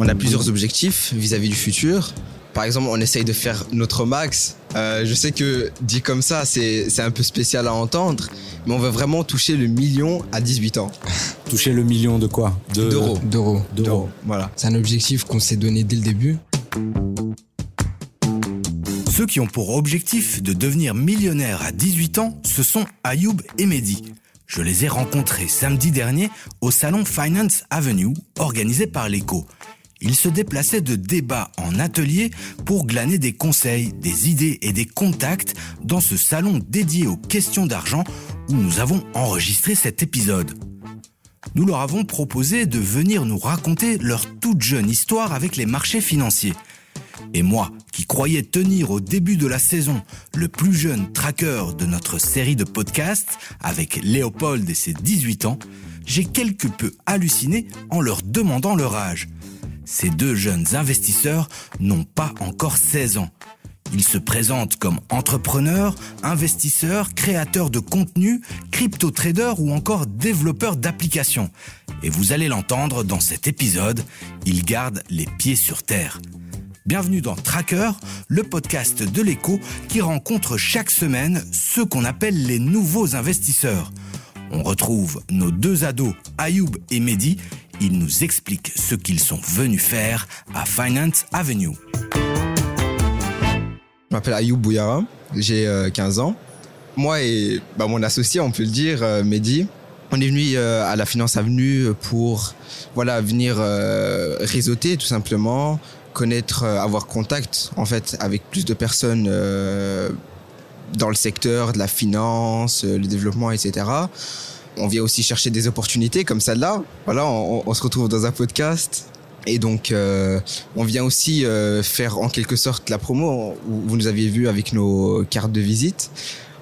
On a plusieurs objectifs vis-à-vis du futur. Par exemple, on essaye de faire notre max. Euh, je sais que dit comme ça, c'est un peu spécial à entendre, mais on veut vraiment toucher le million à 18 ans. Toucher le million de quoi? De- D'euros. D'euros. D'euros. Voilà. C'est un objectif qu'on s'est donné dès le début. Ceux qui ont pour objectif de devenir millionnaires à 18 ans, ce sont Ayoub et Mehdi. Je les ai rencontrés samedi dernier au salon Finance Avenue, organisé par l'ECO. Ils se déplaçaient de débat en atelier pour glaner des conseils, des idées et des contacts dans ce salon dédié aux questions d'argent où nous avons enregistré cet épisode. Nous leur avons proposé de venir nous raconter leur toute jeune histoire avec les marchés financiers. Et moi, qui croyais tenir au début de la saison le plus jeune tracker de notre série de podcasts avec Léopold et ses 18 ans, j'ai quelque peu halluciné en leur demandant leur âge. Ces deux jeunes investisseurs n'ont pas encore 16 ans. Ils se présentent comme entrepreneurs, investisseurs, créateurs de contenu, crypto-traders ou encore développeurs d'applications. Et vous allez l'entendre dans cet épisode, ils gardent les pieds sur terre. Bienvenue dans Tracker, le podcast de l'écho qui rencontre chaque semaine ceux qu'on appelle les nouveaux investisseurs. On retrouve nos deux ados, Ayoub et Mehdi. Ils nous expliquent ce qu'ils sont venus faire à Finance Avenue. Je m'appelle Ayoub Bouyara, j'ai euh, 15 ans. Moi et bah, mon associé, on peut le dire, euh, Mehdi, on est venu euh, à la Finance Avenue pour voilà, venir euh, réseauter tout simplement, connaître, euh, avoir contact en fait avec plus de personnes euh, dans le secteur de la finance, euh, le développement, etc. On vient aussi chercher des opportunités comme celle-là. Voilà, on, on se retrouve dans un podcast. Et donc, euh, on vient aussi euh, faire en quelque sorte la promo. Vous nous aviez vu avec nos cartes de visite.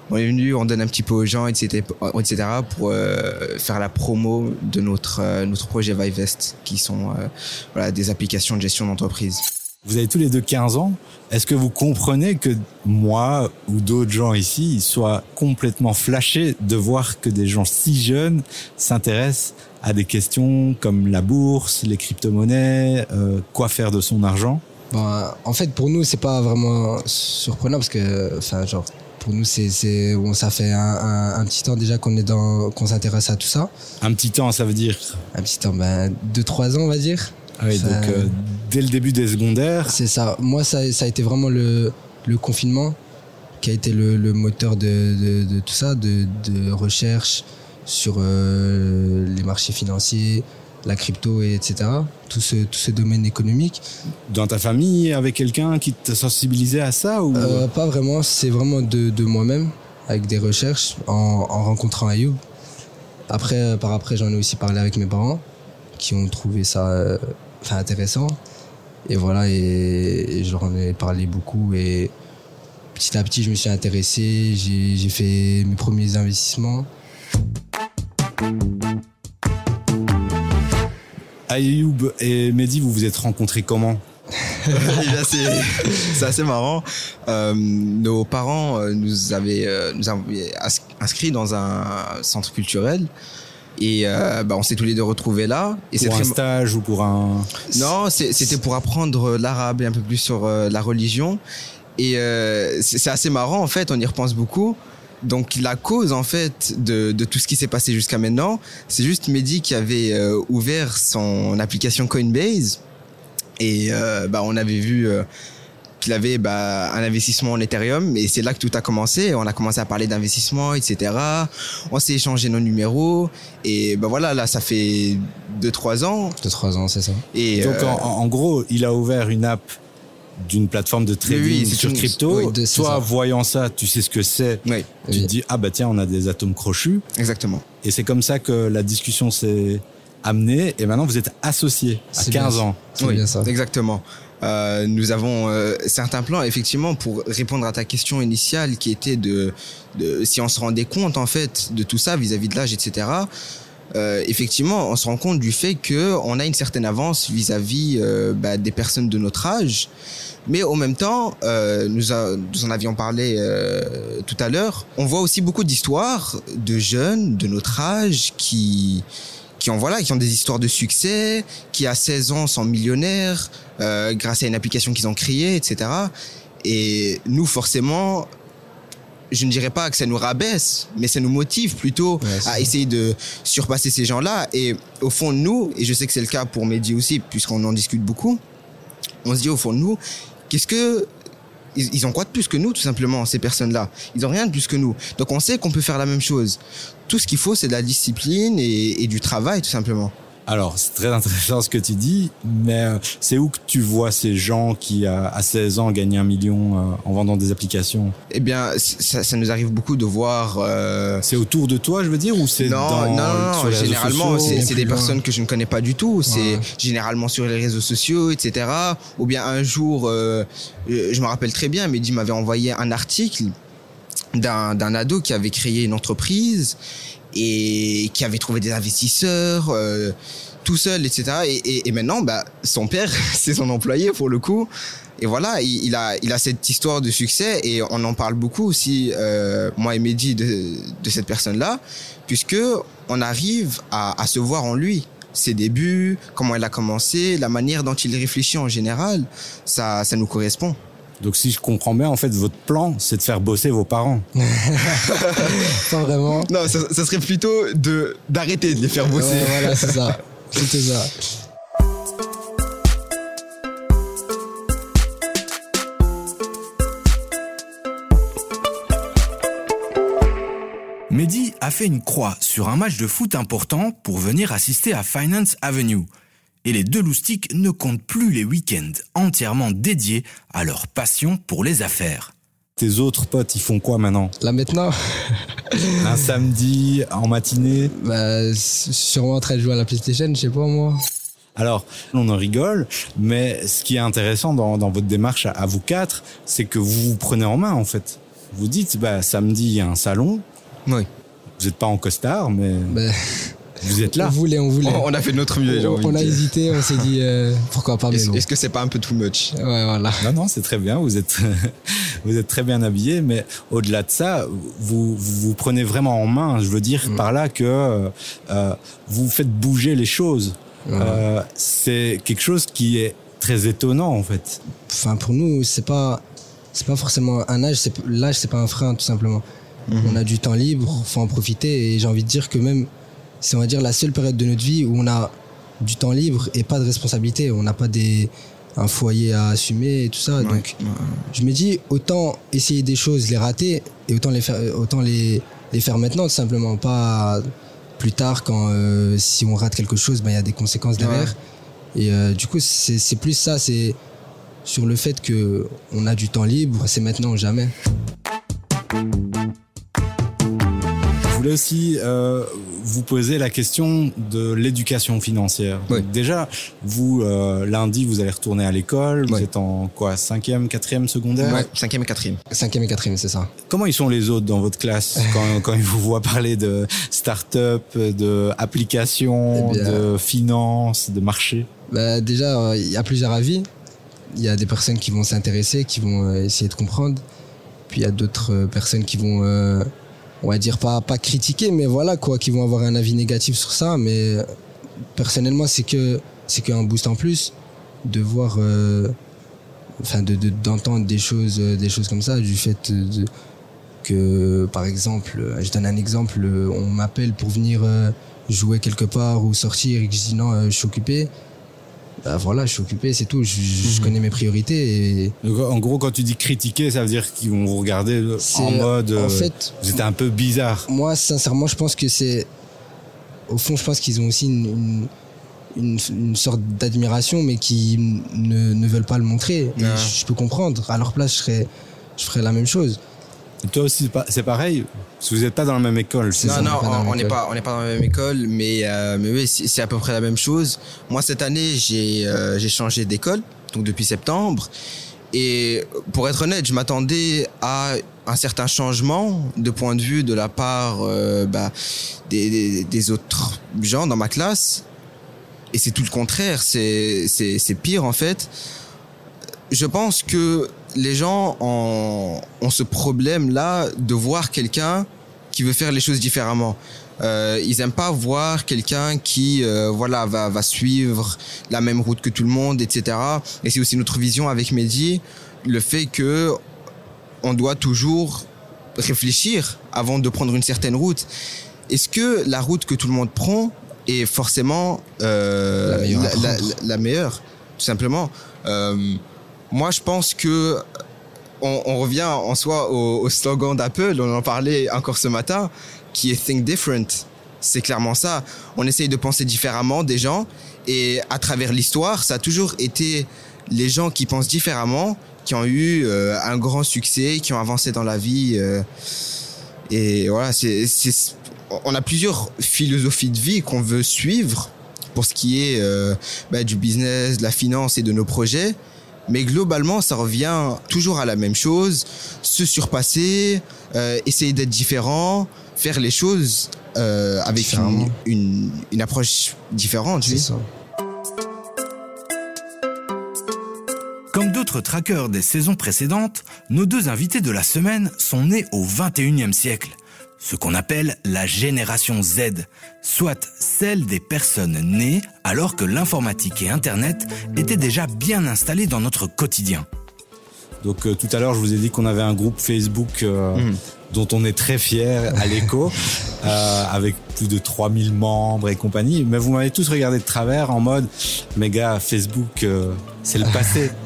On est venu, on donne un petit peu aux gens, etc., etc. pour euh, faire la promo de notre euh, notre projet Vivest, qui sont euh, voilà des applications de gestion d'entreprise. Vous avez tous les deux 15 ans. Est-ce que vous comprenez que moi ou d'autres gens ici soient complètement flashés de voir que des gens si jeunes s'intéressent à des questions comme la bourse, les crypto-monnaies, euh, quoi faire de son argent? Bon, en fait, pour nous, c'est pas vraiment surprenant parce que, enfin, genre, pour nous, c'est, bon, ça fait un, un, un petit temps déjà qu'on est dans, qu'on s'intéresse à tout ça. Un petit temps, ça veut dire? Un petit temps, ben, deux, trois ans, on va dire. ah oui, donc euh, dès le début des secondaires. C'est ça. Moi, ça, ça a été vraiment le, le confinement qui a été le, le moteur de, de, de tout ça, de, de recherche sur euh, les marchés financiers, la crypto, et etc. Tout ce, tout ce domaine économique. Dans ta famille, avec quelqu'un qui t'a sensibilisé à ça ou? Euh, pas vraiment, c'est vraiment de, de moi-même, avec des recherches, en, en rencontrant Ayoub. Après, euh, par après, j'en ai aussi parlé avec mes parents, qui ont trouvé ça euh, intéressant. Et voilà, et, et je leur en ai parlé beaucoup. Et petit à petit, je me suis intéressé, j'ai fait mes premiers investissements. Ayoub et Mehdi, vous vous êtes rencontrés comment? C'est assez marrant. Euh, nos parents euh, nous avaient, euh, nous avaient inscrits dans un centre culturel. Et euh, bah, on s'est tous les deux retrouvés là. Et Pour un très- stage ou pour un... Non, c'était pour apprendre l'arabe et un peu plus sur euh, la religion. Et euh, c'est assez marrant, en fait, on y repense beaucoup. Donc la cause, en fait, de, de tout ce qui s'est passé jusqu'à maintenant, c'est juste Mehdi qui avait euh, ouvert son application Coinbase. Et euh, bah, on avait vu euh, qu'il avait bah, un investissement en Ethereum. Et c'est là que tout a commencé. On a commencé à parler d'investissement, etc. On s'est échangé nos numéros. Et bah, voilà, là, ça fait 2-3 ans. De trois ans, c'est ça. Et, Donc euh, en, en gros, il a ouvert une app d'une plateforme de trading Oui, oui, c'est sur une- crypto. oui, de- Toi, ça. voyant ça, tu sais ce que c'est. oui, Tu Oui. te dis, ah bah tiens, on a des atomes crochus. exactement. Et c'est comme ça que la discussion s'est amenée. Et maintenant, vous êtes associés à C'est 15 bien. ans. Oui, bien ça. exactement. Euh, nous avons euh, certains plans, effectivement, pour répondre à ta question initiale qui était de, de si on se rendait compte, en fait, de tout ça vis-à-vis de l'âge, etc. Euh, effectivement, on se rend compte du fait que on a une certaine avance vis-à-vis euh, bah, des personnes de notre âge, mais en même temps, euh, nous, a- nous en avions parlé tout à l'heure. On voit aussi beaucoup d'histoires de jeunes de notre âge qui qui ont voilà, qui ont des histoires de succès, qui à 16 ans sont millionnaires euh, grâce à une application qu'ils ont créée, etc. Et nous, forcément, je ne dirais pas que ça nous rabaisse, mais ça nous motive plutôt Ouais, à essayer de surpasser ces gens-là. Et au fond de nous, et je sais que c'est le cas pour Mehdi aussi, puisqu'on en discute beaucoup, on se dit au fond de nous, qu'est-ce que ils, ont quoi de plus que nous, tout simplement, ces personnes-là? Ils ont rien de plus que nous. Donc on sait qu'on peut faire la même chose. Tout ce qu'il faut, c'est de la discipline et du travail, tout simplement. Alors, c'est très intéressant ce que tu dis, mais euh, c'est où que tu vois ces gens qui, à à 16 ans, gagnent un million euh, en vendant des applications? Eh bien, ça, ça nous arrive beaucoup de voir. euh, C'est autour de toi, je veux dire, ou c'est non, dans, non, non, non, généralement, c'est des personnes que je ne connais pas du tout. C'est Ouais. généralement sur les réseaux sociaux, etc. Ou bien un jour, euh, je me rappelle très bien, Mehdi m'avait envoyé un article d'un ado qui avait créé une entreprise et qui avait trouvé des investisseurs euh, tout seul, etc. Et, et, et maintenant, bah, son père, c'est son employé pour le coup. Et voilà, il, il a, il a cette histoire de succès et on en parle beaucoup aussi, euh, moi et Mehdi, de, de cette personne-là, puisque on arrive à, à se voir en lui. Ses débuts, comment il a commencé, la manière dont il réfléchit en général, ça, ça nous correspond. Donc, si je comprends bien, en fait, votre plan, c'est de faire bosser vos parents. Pas vraiment. Non, ça, ça serait plutôt de d'arrêter de les faire bosser. Ouais, voilà, c'est ça. C'était ça. Mehdi a fait une croix sur un match de foot important pour venir assister à Finance Avenue. Et les deux loustiques ne comptent plus les week-ends entièrement dédiés à leur passion pour les affaires. Tes autres potes, ils font quoi maintenant? Là maintenant, Un samedi, en matinée? Bah, sûrement en train de jouer à la PlayStation, je sais pas moi. Alors, on en rigole, mais ce qui est intéressant dans, dans votre démarche à, à vous quatre, c'est que vous vous prenez en main, en fait. Vous dites, bah, samedi, il y a un salon. Oui. Vous n'êtes pas en costard, mais Bah, vous êtes on là. voulait, on voulait. On, on a fait de notre mieux, on, on a hésité, on s'est dit euh, pourquoi pas, Est-ce que c'est pas un peu too much? Ouais, voilà. Non, non, c'est très bien. Vous êtes, vous êtes très bien habillé, mais au-delà de ça, vous, vous vous prenez vraiment en main. Je veux dire Mm. par là que euh, euh, vous faites bouger les choses. Euh, c'est quelque chose qui est très étonnant en fait. Enfin, pour nous, c'est pas, c'est pas forcément un âge. c'est- L'âge, c'est pas un frein, tout simplement. On a du temps libre, faut en profiter. Et j'ai envie de dire que même, c'est on va dire la seule période de notre vie où on a du temps libre et pas de responsabilité. On n'a pas des un foyer à assumer et tout ça. Donc, Ouais. je me dis autant essayer des choses, les rater et autant les faire, autant les, les faire maintenant, tout simplement, pas plus tard quand euh, si on rate quelque chose, ben il y a des conséquences derrière. Et euh, du coup, c'est c'est plus ça, c'est sur le fait que on a du temps libre, c'est maintenant ou jamais. Voulais aussi euh, vous poser la question de l'éducation financière. Oui. Donc déjà, vous euh, lundi, vous allez retourner à l'école. Vous êtes en quoi, cinquième, quatrième, secondaire? Ouais, cinquième et quatrième. Cinquième et quatrième, c'est ça. Comment ils sont les autres dans votre classe quand, quand ils vous voient parler de start-up, de applications, Eh de finances, de marché? Bah, déjà, euh, il y a plusieurs avis. Il y a des personnes qui vont s'intéresser, qui vont essayer de comprendre. Puis il y a d'autres personnes qui vont, on va dire, pas, pas critiquer, mais voilà, quoi, qui vont avoir un avis négatif sur ça. Mais personnellement, c'est que c'est qu'un boost en plus de voir, euh, enfin, de, de- d'entendre des choses, euh, des choses comme ça, du fait que, par exemple, euh, je donne un exemple, on m'appelle pour venir jouer quelque part ou sortir et que je dis non, je suis occupé. Bah voilà, je suis occupé, c'est tout. Je, je connais mes priorités et Donc, En gros, quand tu dis critiquer, ça veut dire qu'ils vont vous regarder en mode. en euh, fait, vous êtes un peu bizarre. moi, sincèrement, je pense que c'est. Au fond, je pense qu'ils ont aussi une, une, sorte d'admiration, mais qui ne, ne veulent pas le montrer. Ouais. je, peux comprendre. À leur place, je ferais, je ferais la même chose. Et toi aussi, c'est pareil. Parce que vous n'êtes pas dans la même école. c'est Non, ça non, on n'est pas, on n'est pas dans la même école, mais, euh, mais oui, c'est à peu près la même chose. Moi, cette année, j'ai euh, j'ai changé d'école, donc depuis septembre. Et pour être honnête, je m'attendais à un certain changement de point de vue de la part euh, bah, des, des, des autres gens dans ma classe. Et c'est tout le contraire, c'est pire en fait. Je pense que les gens ont, ont ce problème-là de voir quelqu'un qui veut faire les choses différemment. Euh, ils aiment pas voir quelqu'un qui euh, voilà va, va suivre la même route que tout le monde, etc. Et c'est aussi notre vision avec Mehdi, le fait que on doit toujours réfléchir avant de prendre une certaine route. Est-ce que la route que tout le monde prend est forcément euh, La meilleure la meilleure, tout simplement Euh, Moi, je pense que on, on revient en soi au, au slogan d'Apple, on en parlait encore ce matin, qui est Think Different. C'est clairement ça. On essaye de penser différemment des gens et à travers l'histoire, ça a toujours été les gens qui pensent différemment qui ont eu euh, un grand succès, qui ont avancé dans la vie. euh, et voilà, c'est, on a plusieurs philosophies de vie qu'on veut suivre pour ce qui est euh, bah, du business, de la finance et de nos projets. Mais globalement, ça revient toujours à la même chose, se surpasser, euh, essayer d'être différent, faire les choses euh, avec une, une, une approche différente. C'est ça. Comme d'autres trackers des saisons précédentes, nos deux invités de la semaine sont nés au 21e siècle, ce qu'on appelle la génération Z, soit celle des personnes nées alors que l'informatique et Internet étaient déjà bien installés dans notre quotidien. Donc euh, tout à l'heure, je vous ai dit qu'on avait un groupe Facebook euh, Mhm. dont on est très fier à l'écho, euh, avec plus de 3000 membres et compagnie. Mais vous m'avez tous regardé de travers en mode, mes gars, Facebook, euh, c'est le passé.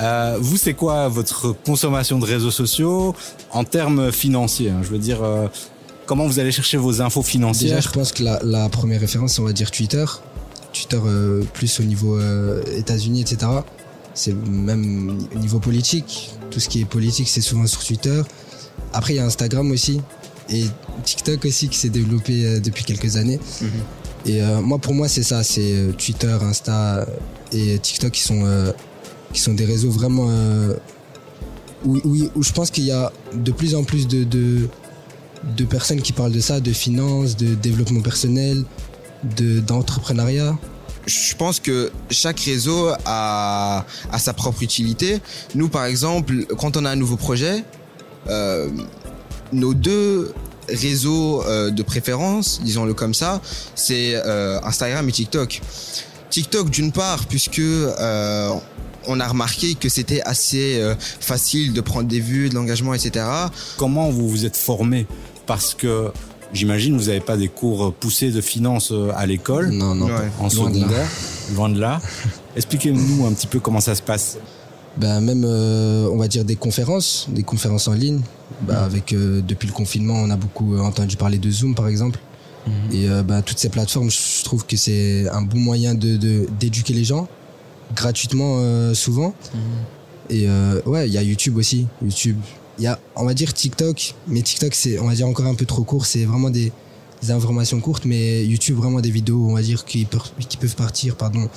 Euh, vous, c'est quoi votre consommation de réseaux sociaux en termes financiers hein Je veux dire, euh, comment vous allez chercher vos infos Déjà, financières je pense que la, la première référence, on va dire Twitter. Twitter euh, plus au niveau euh, États-Unis, etc. C'est même au niveau politique. Tout ce qui est politique, c'est souvent sur Twitter. Après, il y a Instagram aussi. Et TikTok aussi qui s'est développé euh, depuis quelques années. Et euh, moi, pour moi, c'est ça. C'est Twitter, Insta et TikTok qui sont, euh, qui sont des réseaux vraiment... euh, où, je pense qu'il y a de plus en plus de, de, personnes qui parlent de ça, de finance, de développement personnel, de d'entrepreneuriat. je pense que chaque réseau a, a sa propre utilité. Nous, par exemple, quand on a un nouveau projet, euh, nos deux réseaux euh, de préférence, disons-le comme ça, c'est euh, Instagram et TikTok. TikTok, d'une part, puisque on a remarqué que c'était assez euh, facile de prendre des vues, de l'engagement, etc. Comment vous vous êtes formé? Parce que j'imagine vous n'avez pas des cours poussés de finance euh, à l'école, Non, non, Ouais. en loin de là. secondaire, loin de là. Expliquez-nous un petit peu comment ça se passe. Ben, même, euh, on va dire, des conférences, des conférences en ligne. Ben, avec, euh, depuis le confinement, on a beaucoup entendu parler de Zoom, par exemple. Et euh, ben, toutes ces plateformes, je trouve que c'est un bon moyen de de- d'éduquer les gens, gratuitement euh, souvent. Et euh, ouais, il y a YouTube aussi. YouTube. Il y a, on va dire, TikTok. Mais TikTok, c'est, on va dire, encore un peu trop court. C'est vraiment des, des informations courtes. Mais YouTube, vraiment des vidéos, on va dire, qui, peuvent- qui peuvent partir, pardon,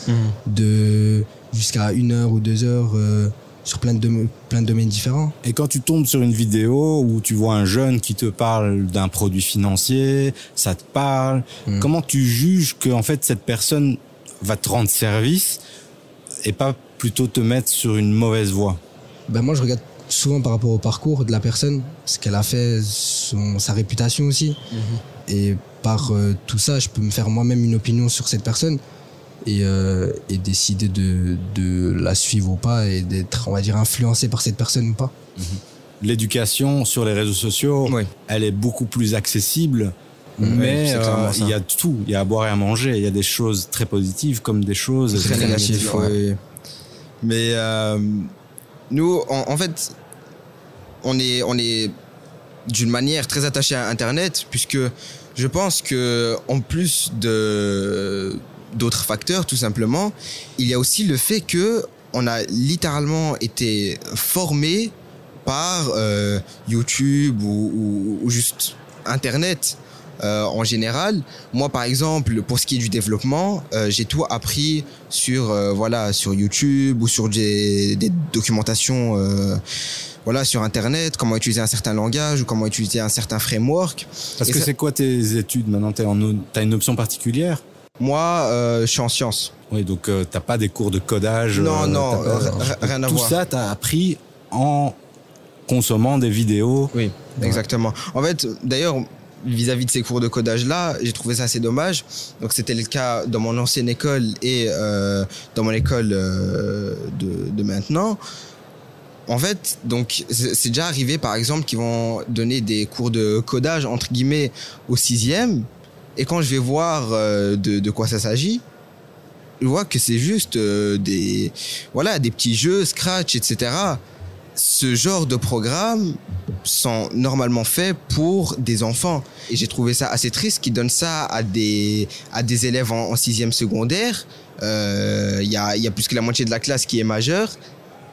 de jusqu'à une heure ou deux heures euh, sur plein de, dom- plein de domaines différents. Et quand tu tombes sur une vidéo où tu vois un jeune qui te parle d'un produit financier, ça te parle, Mm. comment tu juges que en fait cette personne va te rendre service et pas plutôt te mettre sur une mauvaise voie Ben moi, je regarde souvent par rapport au parcours de la personne, ce qu'elle a fait, son, sa réputation aussi. Et par euh, tout ça, je peux me faire moi-même une opinion sur cette personne et, euh, et décider de, de la suivre ou pas et d'être, on va dire, influencé par cette personne ou pas. L'éducation sur les réseaux sociaux, Oui. elle est beaucoup plus accessible. Mais euh, il y a tout, il y a à boire et à manger, il y a des choses très positives comme des choses très Très négatif, ouais. Mais euh, nous, en, en fait, on est, on est d'une manière très attaché à Internet, puisque je pense que en plus de d'autres facteurs, tout simplement, il y a aussi le fait que on a littéralement été formé par euh, YouTube ou, ou- ou juste Internet. Euh, en général, moi par exemple, pour ce qui est du développement, euh, j'ai tout appris sur euh, voilà sur YouTube ou sur des, des documentations voilà sur Internet, comment utiliser un certain langage ou comment utiliser un certain framework. Parce Et que ça- c'est quoi tes études maintenant? En, t'as une option particulière? Moi, je suis en sciences. Oui, donc t'as pas des cours de codage. Non, non, pas- rien à Tout voir. ça, t'as appris en consommant des vidéos. Oui, exactement. En fait, d'ailleurs, vis-à-vis de ces cours de codage-là, j'ai trouvé ça assez dommage. Donc c'était le cas dans mon ancienne école et euh, dans mon école euh, de, maintenant. En fait, donc c'est déjà arrivé par exemple qu'ils vont donner des cours de codage entre guillemets au sixième, et quand je vais voir euh, de, de quoi ça s'agit, je vois que c'est juste des voilà des petits jeux Scratch, etc. Ce genre de programmes sont normalement faits pour des enfants, et j'ai trouvé ça assez triste qu'ils donnent ça à des à des élèves en, sixième secondaire. Euh, Il y a plus que la moitié de la classe qui est majeure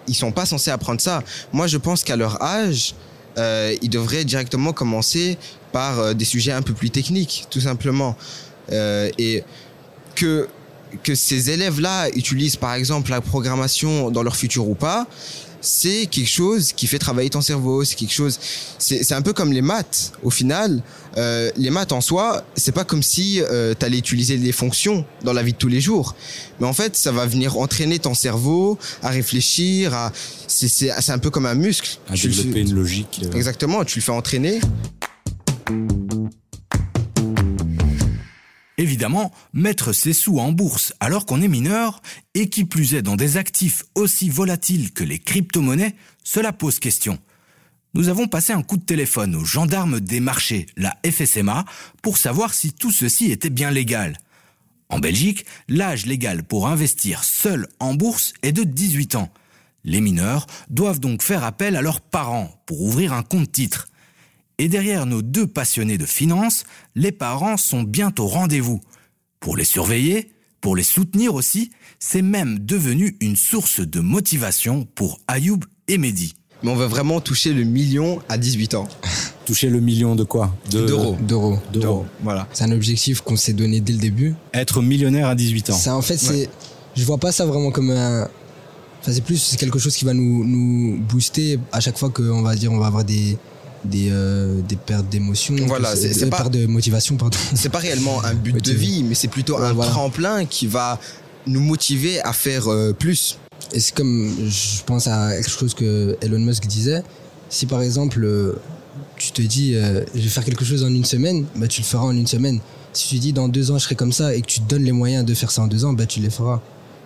ils sont pas censés apprendre ça. Moi, je pense qu'à leur âge, euh, ils devraient directement commencer par euh, des sujets un peu plus techniques, tout simplement. Et que que ces élèves-là utilisent par exemple la programmation dans leur futur ou pas, c'est quelque chose qui fait travailler ton cerveau. C'est quelque chose. C'est c'est un peu comme les maths. Au final, euh, les maths en soi, c'est pas comme si euh, tu allais utiliser les fonctions dans la vie de tous les jours. Mais en fait, ça va venir entraîner ton cerveau à réfléchir. À c'est c'est c'est un peu comme un muscle. À Tu développer une logique. euh, Exactement. Tu le fais entraîner. Évidemment, mettre ses sous en bourse alors qu'on est mineur, et qui plus est dans des actifs aussi volatiles que les crypto-monnaies, cela pose question. Nous avons passé un coup de téléphone aux gendarmes des marchés, la FSMA, pour savoir si tout ceci était bien légal. En Belgique, l'âge légal pour investir seul en bourse est de 18 ans. Les mineurs doivent donc faire appel à leurs parents pour ouvrir un compte titre. Et derrière nos deux passionnés de finance, les parents sont bien au rendez-vous. Pour les surveiller, pour les soutenir aussi, c'est même devenu une source de motivation pour Ayoub et Mehdi. Mais on veut vraiment toucher le million à 18 ans. Toucher le million de quoi? De- D'euros. D'euros. D'euros. Voilà. C'est un objectif qu'on s'est donné dès le début. Être millionnaire à 18 ans. Ça, en fait, c'est. Je vois pas ça vraiment comme un. Enfin, c'est plus c'est quelque chose qui va nous, nous booster à chaque fois qu'on va dire on va avoir des des, euh, des pertes d'émotion. Voilà, c'est- des pas- pertes de motivation, pardon. C'est pas réellement un but de vie, mais c'est plutôt Ouais, un voilà. tremplin qui va nous motiver à faire euh, plus. Et c'est comme, je pense à quelque chose que Elon Musk disait. Si par exemple, euh, tu te dis, euh, je vais faire quelque chose en une semaine, bah, tu le feras en une semaine. Si tu dis, dans deux ans, je serai comme ça et que tu te donnes les moyens de faire ça en deux ans, bah, tu les feras.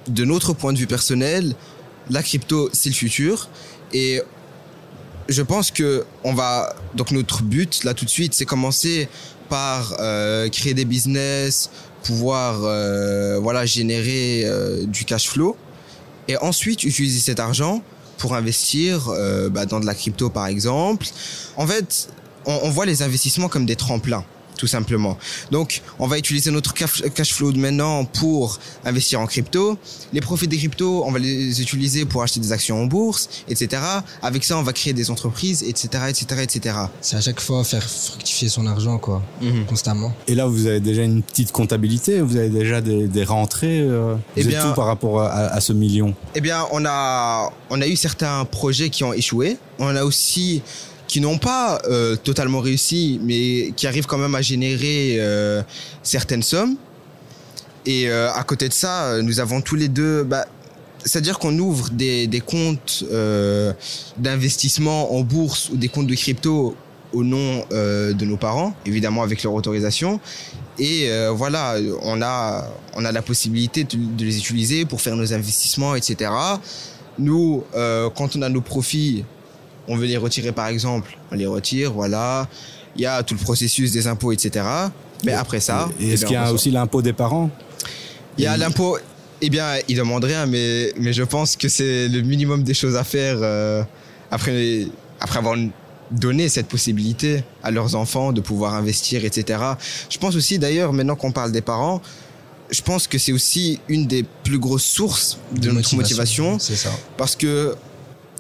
de notre point de vue personnel, la crypto, c'est le futur. Et je pense que on va. Donc, notre but, là, tout de suite, c'est commencer par euh, créer des business, pouvoir euh, voilà, générer euh, du cash flow. Et ensuite, utiliser cet argent pour investir euh, bah, dans de la crypto, par exemple. En fait, on, on voit les investissements comme des tremplins tout simplement. Donc, on va utiliser notre cash flow de maintenant pour investir en crypto. Les profits des cryptos, on va les utiliser pour acheter des actions en bourse, etc. Avec ça, on va créer des entreprises, etc., etc., etc. C'est à chaque fois faire fructifier son argent, quoi, constamment. Et là, vous avez déjà une petite comptabilité, vous avez déjà des, des rentrées. euh, vous Eh bien- tout par rapport à, à ce million? Eh bien, on a, on a eu certains projets qui ont échoué. On a aussi qui n'ont pas euh, totalement réussi, mais qui arrivent quand même à générer euh, certaines sommes. Et euh, à côté de ça, nous avons tous les deux, bah, c'est-à-dire qu'on ouvre des, comptes d'investissement en bourse ou des comptes de crypto au nom de nos parents, évidemment avec leur autorisation. Et voilà, on a, on a la possibilité de, les utiliser pour faire nos investissements, etc. Nous, quand on a nos profits, on veut les retirer par exemple, on les retire, voilà. Il y a tout le processus des impôts, etc. Mais après ça, Et eh est-ce bien, qu'il y a aussi l'impôt des parents Il y a l'impôt. Eh bien, il demande rien, mais, mais je pense que c'est le minimum des choses à faire euh, après, après avoir donné cette possibilité à leurs enfants de pouvoir investir, etc. Je pense aussi, d'ailleurs, maintenant qu'on parle des parents, je pense que c'est aussi une des plus grosses sources de, notre motivation C'est ça. parce que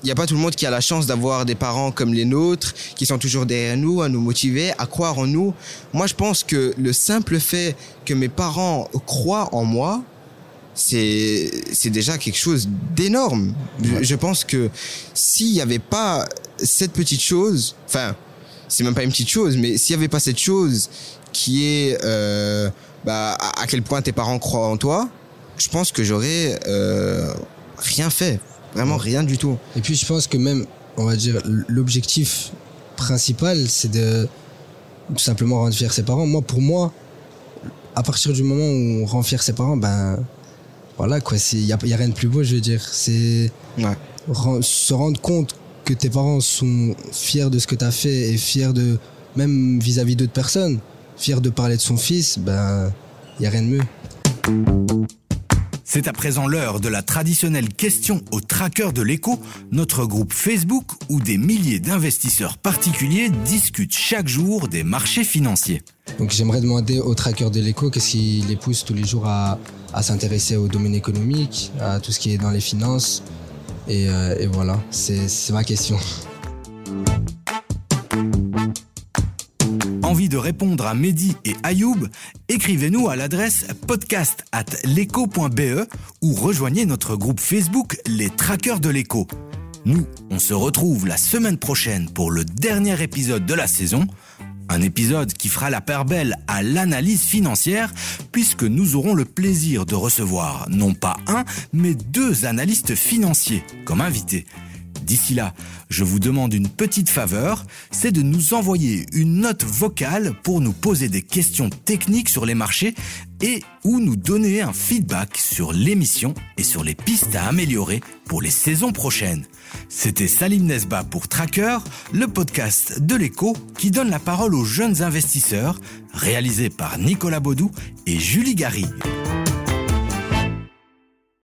il n'y a pas tout le monde qui a la chance d'avoir des parents comme les nôtres, qui sont toujours derrière nous, à nous motiver, à croire en nous. Moi, je pense que le simple fait que mes parents croient en moi, c'est c'est déjà quelque chose d'énorme. Je, je pense que s'il n'y avait pas cette petite chose, enfin, c'est même pas une petite chose, mais s'il n'y avait pas cette chose qui est euh, bah, à, à quel point tes parents croient en toi, je pense que j'aurais euh, rien fait. Vraiment rien du tout. Et puis je pense que même, on va dire, l'objectif principal, c'est de tout simplement rendre fier ses parents. Moi, pour moi, à partir du moment où on rend fier ses parents, ben voilà quoi, il n'y a, y a rien de plus beau, je veux dire. C'est Ouais. se rendre compte que tes parents sont fiers de ce que tu as fait et fiers de, même vis-à-vis d'autres personnes, fiers de parler de son fils, ben il n'y a rien de mieux. C'est à présent l'heure de la traditionnelle question au tracker de l'écho, notre groupe Facebook où des milliers d'investisseurs particuliers discutent chaque jour des marchés financiers. Donc j'aimerais demander aux trackers de l'écho qu'est-ce qui les pousse tous les jours à, à s'intéresser au domaine économique, à tout ce qui est dans les finances. Et, euh, voilà, c'est ma question. Envie de répondre à Mehdi et Ayoub Écrivez-nous à l'adresse podcast at ou rejoignez notre groupe Facebook Les Traqueurs de l'écho. Nous, on se retrouve la semaine prochaine pour le dernier épisode de la saison. Un épisode qui fera la paire belle à l'analyse financière puisque nous aurons le plaisir de recevoir non pas un, mais deux analystes financiers comme invités. D'ici là, je vous demande une petite faveur, c'est de nous envoyer une note vocale pour nous poser des questions techniques sur les marchés et ou nous donner un feedback sur l'émission et sur les pistes à améliorer pour les saisons prochaines. C'était Salim Nesba pour Tracker, le podcast de l'écho qui donne la parole aux jeunes investisseurs, réalisé par Nicolas Baudou et Julie Garrigue.